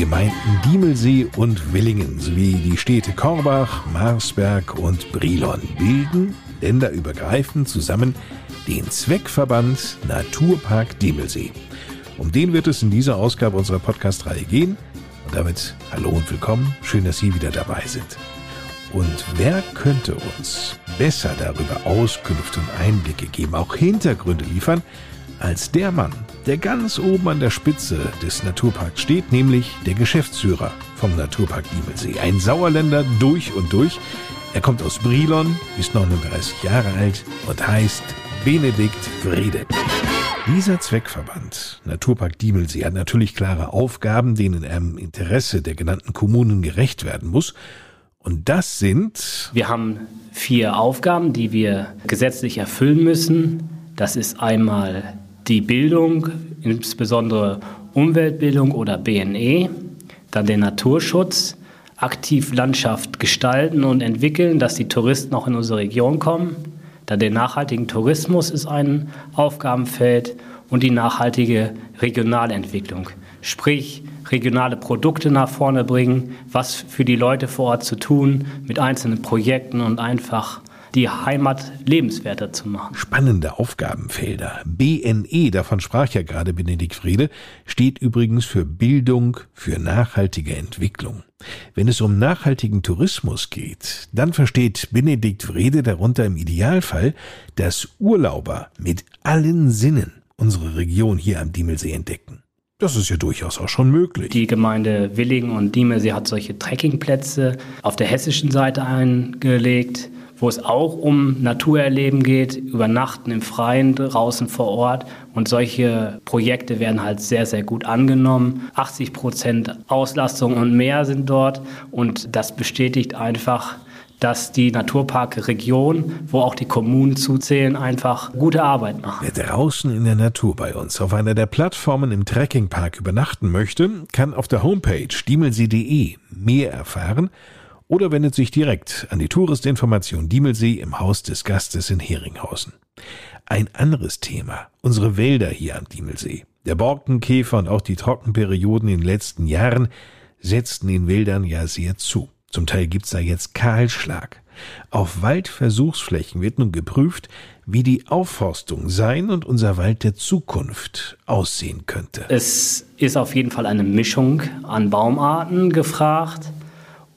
Gemeinden Diemelsee und Willingen sowie die Städte Korbach, Marsberg und Brilon bilden länderübergreifend zusammen den Zweckverband Naturpark Diemelsee. Um den wird es in dieser Ausgabe unserer Podcast-Reihe gehen. Und damit hallo und willkommen. Schön, dass Sie wieder dabei sind. Und wer könnte uns besser darüber Auskünfte und Einblicke geben, auch Hintergründe liefern, als der Mann, der ganz oben an der Spitze des Naturparks steht, nämlich der Geschäftsführer vom Naturpark Diemelsee. Ein Sauerländer durch und durch. Er kommt aus Brilon, ist 39 Jahre alt und heißt Benedikt Wrede. Dieser Zweckverband Naturpark Diemelsee hat natürlich klare Aufgaben, denen er im Interesse der genannten Kommunen gerecht werden muss. Und das sind. Wir haben vier Aufgaben, die wir gesetzlich erfüllen müssen. Das ist einmal die Bildung, insbesondere Umweltbildung oder BNE, dann der Naturschutz, aktiv Landschaft gestalten und entwickeln, dass die Touristen auch in unsere Region kommen. Dann der nachhaltige Tourismus ist ein Aufgabenfeld und die nachhaltige Regionalentwicklung. Sprich, regionale Produkte nach vorne bringen, was für die Leute vor Ort zu tun, mit einzelnen Projekten und einfach die Heimat lebenswerter zu machen. Spannende Aufgabenfelder. BNE, davon sprach ja gerade Benedikt Friede, steht übrigens für Bildung für nachhaltige Entwicklung. Wenn es um nachhaltigen Tourismus geht, dann versteht Benedikt Friede darunter im Idealfall, dass Urlauber mit allen Sinnen unsere Region hier am Diemelsee entdecken. Das ist ja durchaus auch schon möglich. Die Gemeinde Willingen und Diemelsee hat solche Trekkingplätze auf der hessischen Seite eingelegt wo es auch um Naturerleben geht, übernachten im Freien, draußen vor Ort. Und solche Projekte werden halt sehr, sehr gut angenommen. 80 Prozent Auslastung und mehr sind dort. Und das bestätigt einfach, dass die Naturparkregion, wo auch die Kommunen zuzählen, einfach gute Arbeit machen. Wer draußen in der Natur bei uns auf einer der Plattformen im Trekkingpark übernachten möchte, kann auf der Homepage diemelsee.de mehr erfahren oder wendet sich direkt an die Touristinformation Diemelsee im Haus des Gastes in Heringhausen. Ein anderes Thema, unsere Wälder hier am Diemelsee. Der Borkenkäfer und auch die Trockenperioden in den letzten Jahren setzten den Wäldern ja sehr zu. Zum Teil gibt's da jetzt Kahlschlag. Auf Waldversuchsflächen wird nun geprüft, wie die Aufforstung sein und unser Wald der Zukunft aussehen könnte. Es ist auf jeden Fall eine Mischung an Baumarten gefragt.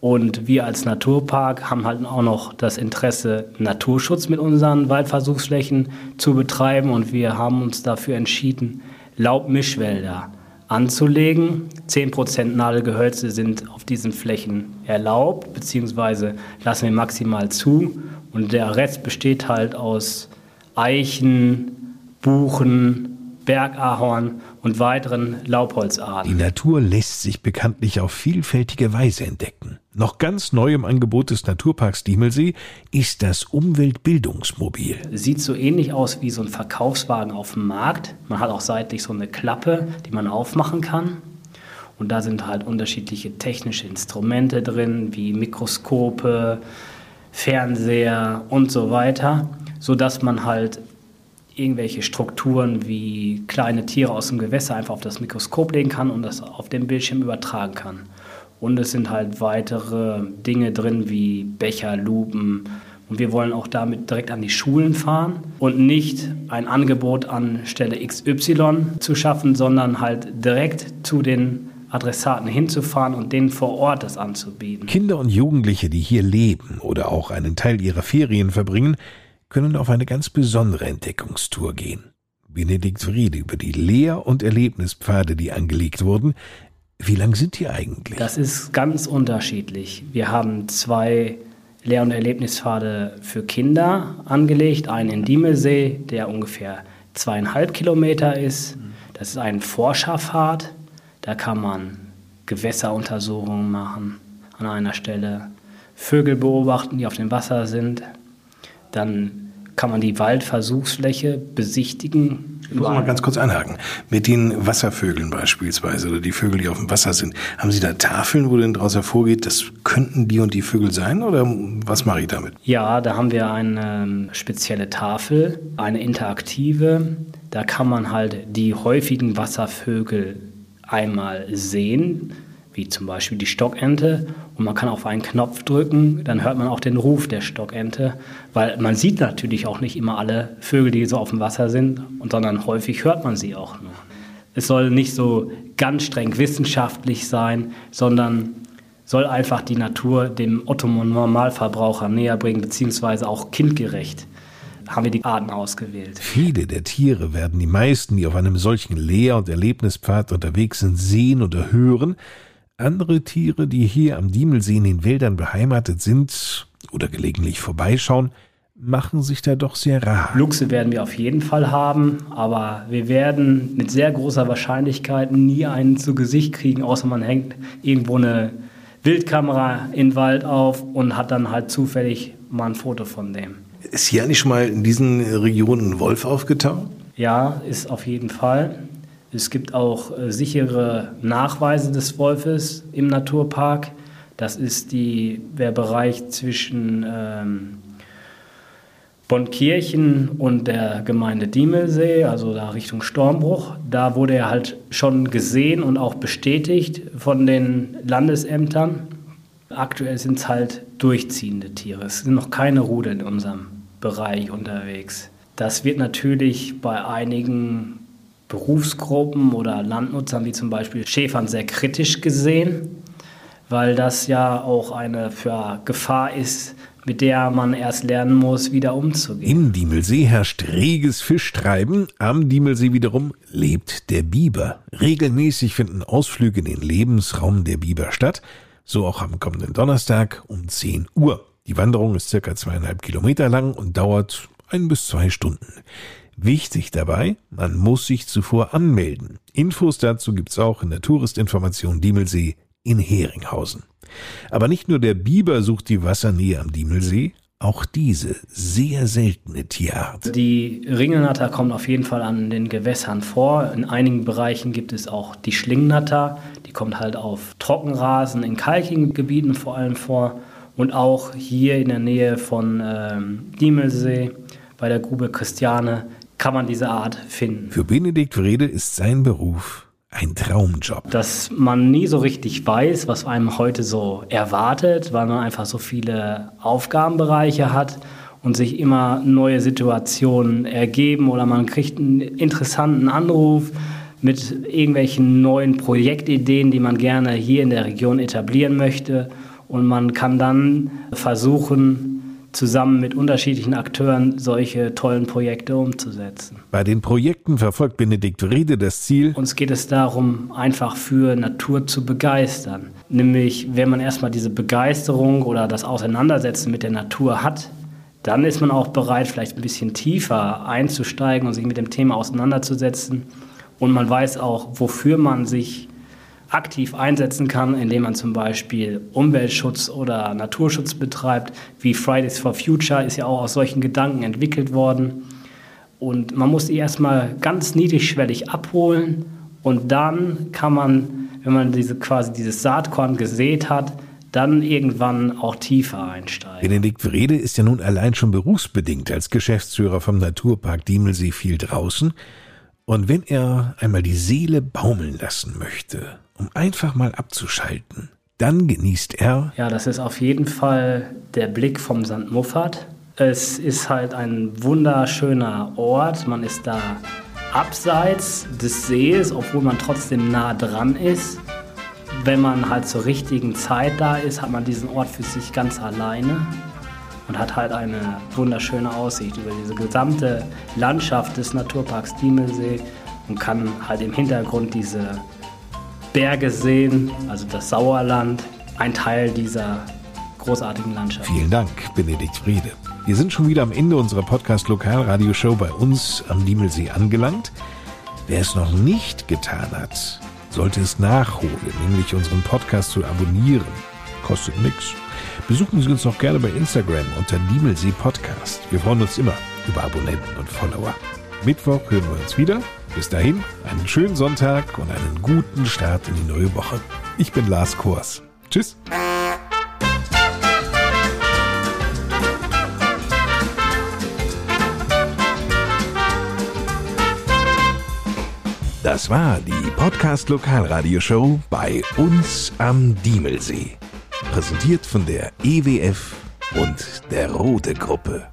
Und wir als Naturpark haben halt auch noch das Interesse, Naturschutz mit unseren Waldversuchsflächen zu betreiben. Und wir haben uns dafür entschieden, Laubmischwälder anzulegen. 10% Nadelgehölze sind auf diesen Flächen erlaubt, beziehungsweise lassen wir maximal zu. Und der Rest besteht halt aus Eichen, Buchen, Bergahorn und weiteren Laubholzarten. Die Natur lässt sich bekanntlich auf vielfältige Weise entdecken. Noch ganz neu im Angebot des Naturparks Diemelsee ist das Umweltbildungsmobil. Sieht so ähnlich aus wie so ein Verkaufswagen auf dem Markt. Man hat auch seitlich so eine Klappe, die man aufmachen kann. Und da sind halt unterschiedliche technische Instrumente drin, wie Mikroskope, Fernseher und so weiter, sodass man halt irgendwelche Strukturen wie kleine Tiere aus dem Gewässer einfach auf das Mikroskop legen kann und das auf dem Bildschirm übertragen kann. Und es sind halt weitere Dinge drin wie Becher, Lupen. Und wir wollen auch damit direkt an die Schulen fahren und nicht ein Angebot an Stelle XY zu schaffen, sondern halt direkt zu den Adressaten hinzufahren und denen vor Ort das anzubieten. Kinder und Jugendliche, die hier leben oder auch einen Teil ihrer Ferien verbringen, können auf eine ganz besondere Entdeckungstour gehen. Benedikt Friede über die Lehr- und Erlebnispfade, die angelegt wurden. Wie lang sind die eigentlich? Das ist ganz unterschiedlich. Wir haben zwei Lehr- und Erlebnispfade für Kinder angelegt. Einen in Diemelsee, der ungefähr zweieinhalb Kilometer ist. Das ist ein Forscherpfad. Da kann man Gewässeruntersuchungen machen an einer Stelle, Vögel beobachten, die auf dem Wasser sind. Dann kann man die Waldversuchsfläche besichtigen. Ich muss mal ganz kurz anhaken. Mit den Wasservögeln beispielsweise oder die Vögel, die auf dem Wasser sind, haben Sie da Tafeln, wo denn daraus hervorgeht, das könnten die und die Vögel sein oder was mache ich damit? Ja, da haben wir eine ähm, spezielle Tafel, eine interaktive. Da kann man halt die häufigen Wasservögel einmal sehen wie zum Beispiel die Stockente. Und man kann auf einen Knopf drücken, dann hört man auch den Ruf der Stockente, weil man sieht natürlich auch nicht immer alle Vögel, die so auf dem Wasser sind, sondern häufig hört man sie auch nur. Es soll nicht so ganz streng wissenschaftlich sein, sondern soll einfach die Natur dem Otto-Normalverbraucher näher bringen, beziehungsweise auch kindgerecht haben wir die Arten ausgewählt. Viele der Tiere werden die meisten, die auf einem solchen Lehr- und Erlebnispfad unterwegs sind, sehen oder hören, andere Tiere, die hier am Diemelsee in den Wäldern beheimatet sind oder gelegentlich vorbeischauen, machen sich da doch sehr rar. Luchse werden wir auf jeden Fall haben, aber wir werden mit sehr großer Wahrscheinlichkeit nie einen zu Gesicht kriegen, außer man hängt irgendwo eine Wildkamera in den Wald auf und hat dann halt zufällig mal ein Foto von dem. Ist hier eigentlich schon mal in diesen Regionen ein Wolf aufgetaucht? Ja, ist auf jeden Fall. Es gibt auch äh, sichere Nachweise des Wolfes im Naturpark. Das ist die, der Bereich zwischen ähm, Bonnkirchen und der Gemeinde Diemelsee, also da Richtung Stormbruch. Da wurde er halt schon gesehen und auch bestätigt von den Landesämtern. Aktuell sind es halt durchziehende Tiere. Es sind noch keine Rudel in unserem Bereich unterwegs. Das wird natürlich bei einigen Berufsgruppen oder Landnutzern wie zum Beispiel Schäfern sehr kritisch gesehen, weil das ja auch eine für Gefahr ist, mit der man erst lernen muss, wieder umzugehen. Im Diemelsee herrscht reges Fischtreiben, am Diemelsee wiederum lebt der Biber. Regelmäßig finden Ausflüge in den Lebensraum der Biber statt, so auch am kommenden Donnerstag um 10 Uhr. Die Wanderung ist circa zweieinhalb Kilometer lang und dauert ein bis zwei Stunden. Wichtig dabei, man muss sich zuvor anmelden. Infos dazu gibt's auch in der Touristinformation Diemelsee in Heringhausen. Aber nicht nur der Biber sucht die Wassernähe am Diemelsee, auch diese sehr seltene Tierart. Die Ringelnatter kommt auf jeden Fall an den Gewässern vor. In einigen Bereichen gibt es auch die Schlingnatter. Die kommt halt auf Trockenrasen in kalkigen Gebieten vor allem vor. Und auch hier in der Nähe von ähm, Diemelsee bei der Grube Christiane kann man diese Art finden. Für Benedikt Wrede ist sein Beruf ein Traumjob. Dass man nie so richtig weiß, was einem heute so erwartet, weil man einfach so viele Aufgabenbereiche hat und sich immer neue Situationen ergeben oder man kriegt einen interessanten Anruf mit irgendwelchen neuen Projektideen, die man gerne hier in der Region etablieren möchte und man kann dann versuchen, zusammen mit unterschiedlichen Akteuren solche tollen Projekte umzusetzen. Bei den Projekten verfolgt Benedikt Wrede das Ziel. Uns geht es darum, einfach für Natur zu begeistern. Nämlich, wenn man erstmal diese Begeisterung oder das Auseinandersetzen mit der Natur hat, dann ist man auch bereit, vielleicht ein bisschen tiefer einzusteigen und sich mit dem Thema auseinanderzusetzen. Und man weiß auch, wofür man sich aktiv einsetzen kann, indem man zum Beispiel Umweltschutz oder Naturschutz betreibt. Wie Fridays for Future ist ja auch aus solchen Gedanken entwickelt worden. Und man muss die erstmal ganz niedrigschwellig abholen und dann kann man, wenn man diese quasi dieses Saatkorn gesät hat, dann irgendwann auch tiefer einsteigen. Benedikt Wrede ist ja nun allein schon berufsbedingt als Geschäftsführer vom Naturpark Diemelsee viel draußen. Und wenn er einmal die Seele baumeln lassen möchte, um einfach mal abzuschalten. Dann genießt er. Ja, das ist auf jeden Fall der Blick vom St. Muffat. Es ist halt ein wunderschöner Ort. Man ist da abseits des Sees, obwohl man trotzdem nah dran ist. Wenn man halt zur richtigen Zeit da ist, hat man diesen Ort für sich ganz alleine und hat halt eine wunderschöne Aussicht über diese gesamte Landschaft des Naturparks Diemelsee und kann halt im Hintergrund diese Berge sehen, also das Sauerland, ein Teil dieser großartigen Landschaft. Vielen Dank, Benedikt Friede. Wir sind schon wieder am Ende unserer Podcast-Lokalradioshow bei uns am Diemelsee angelangt. Wer es noch nicht getan hat, sollte es nachholen, nämlich unseren Podcast zu abonnieren. Kostet nichts. Besuchen Sie uns auch gerne bei Instagram unter Diemelsee Podcast. Wir freuen uns immer über Abonnenten und Follower. Mittwoch hören wir uns wieder. Bis dahin einen schönen Sonntag und einen guten Start in die neue Woche. Ich bin Lars Kors. Tschüss. Das war die Podcast Lokalradioshow bei uns am Diemelsee. Präsentiert von der EWF und der Rote Gruppe.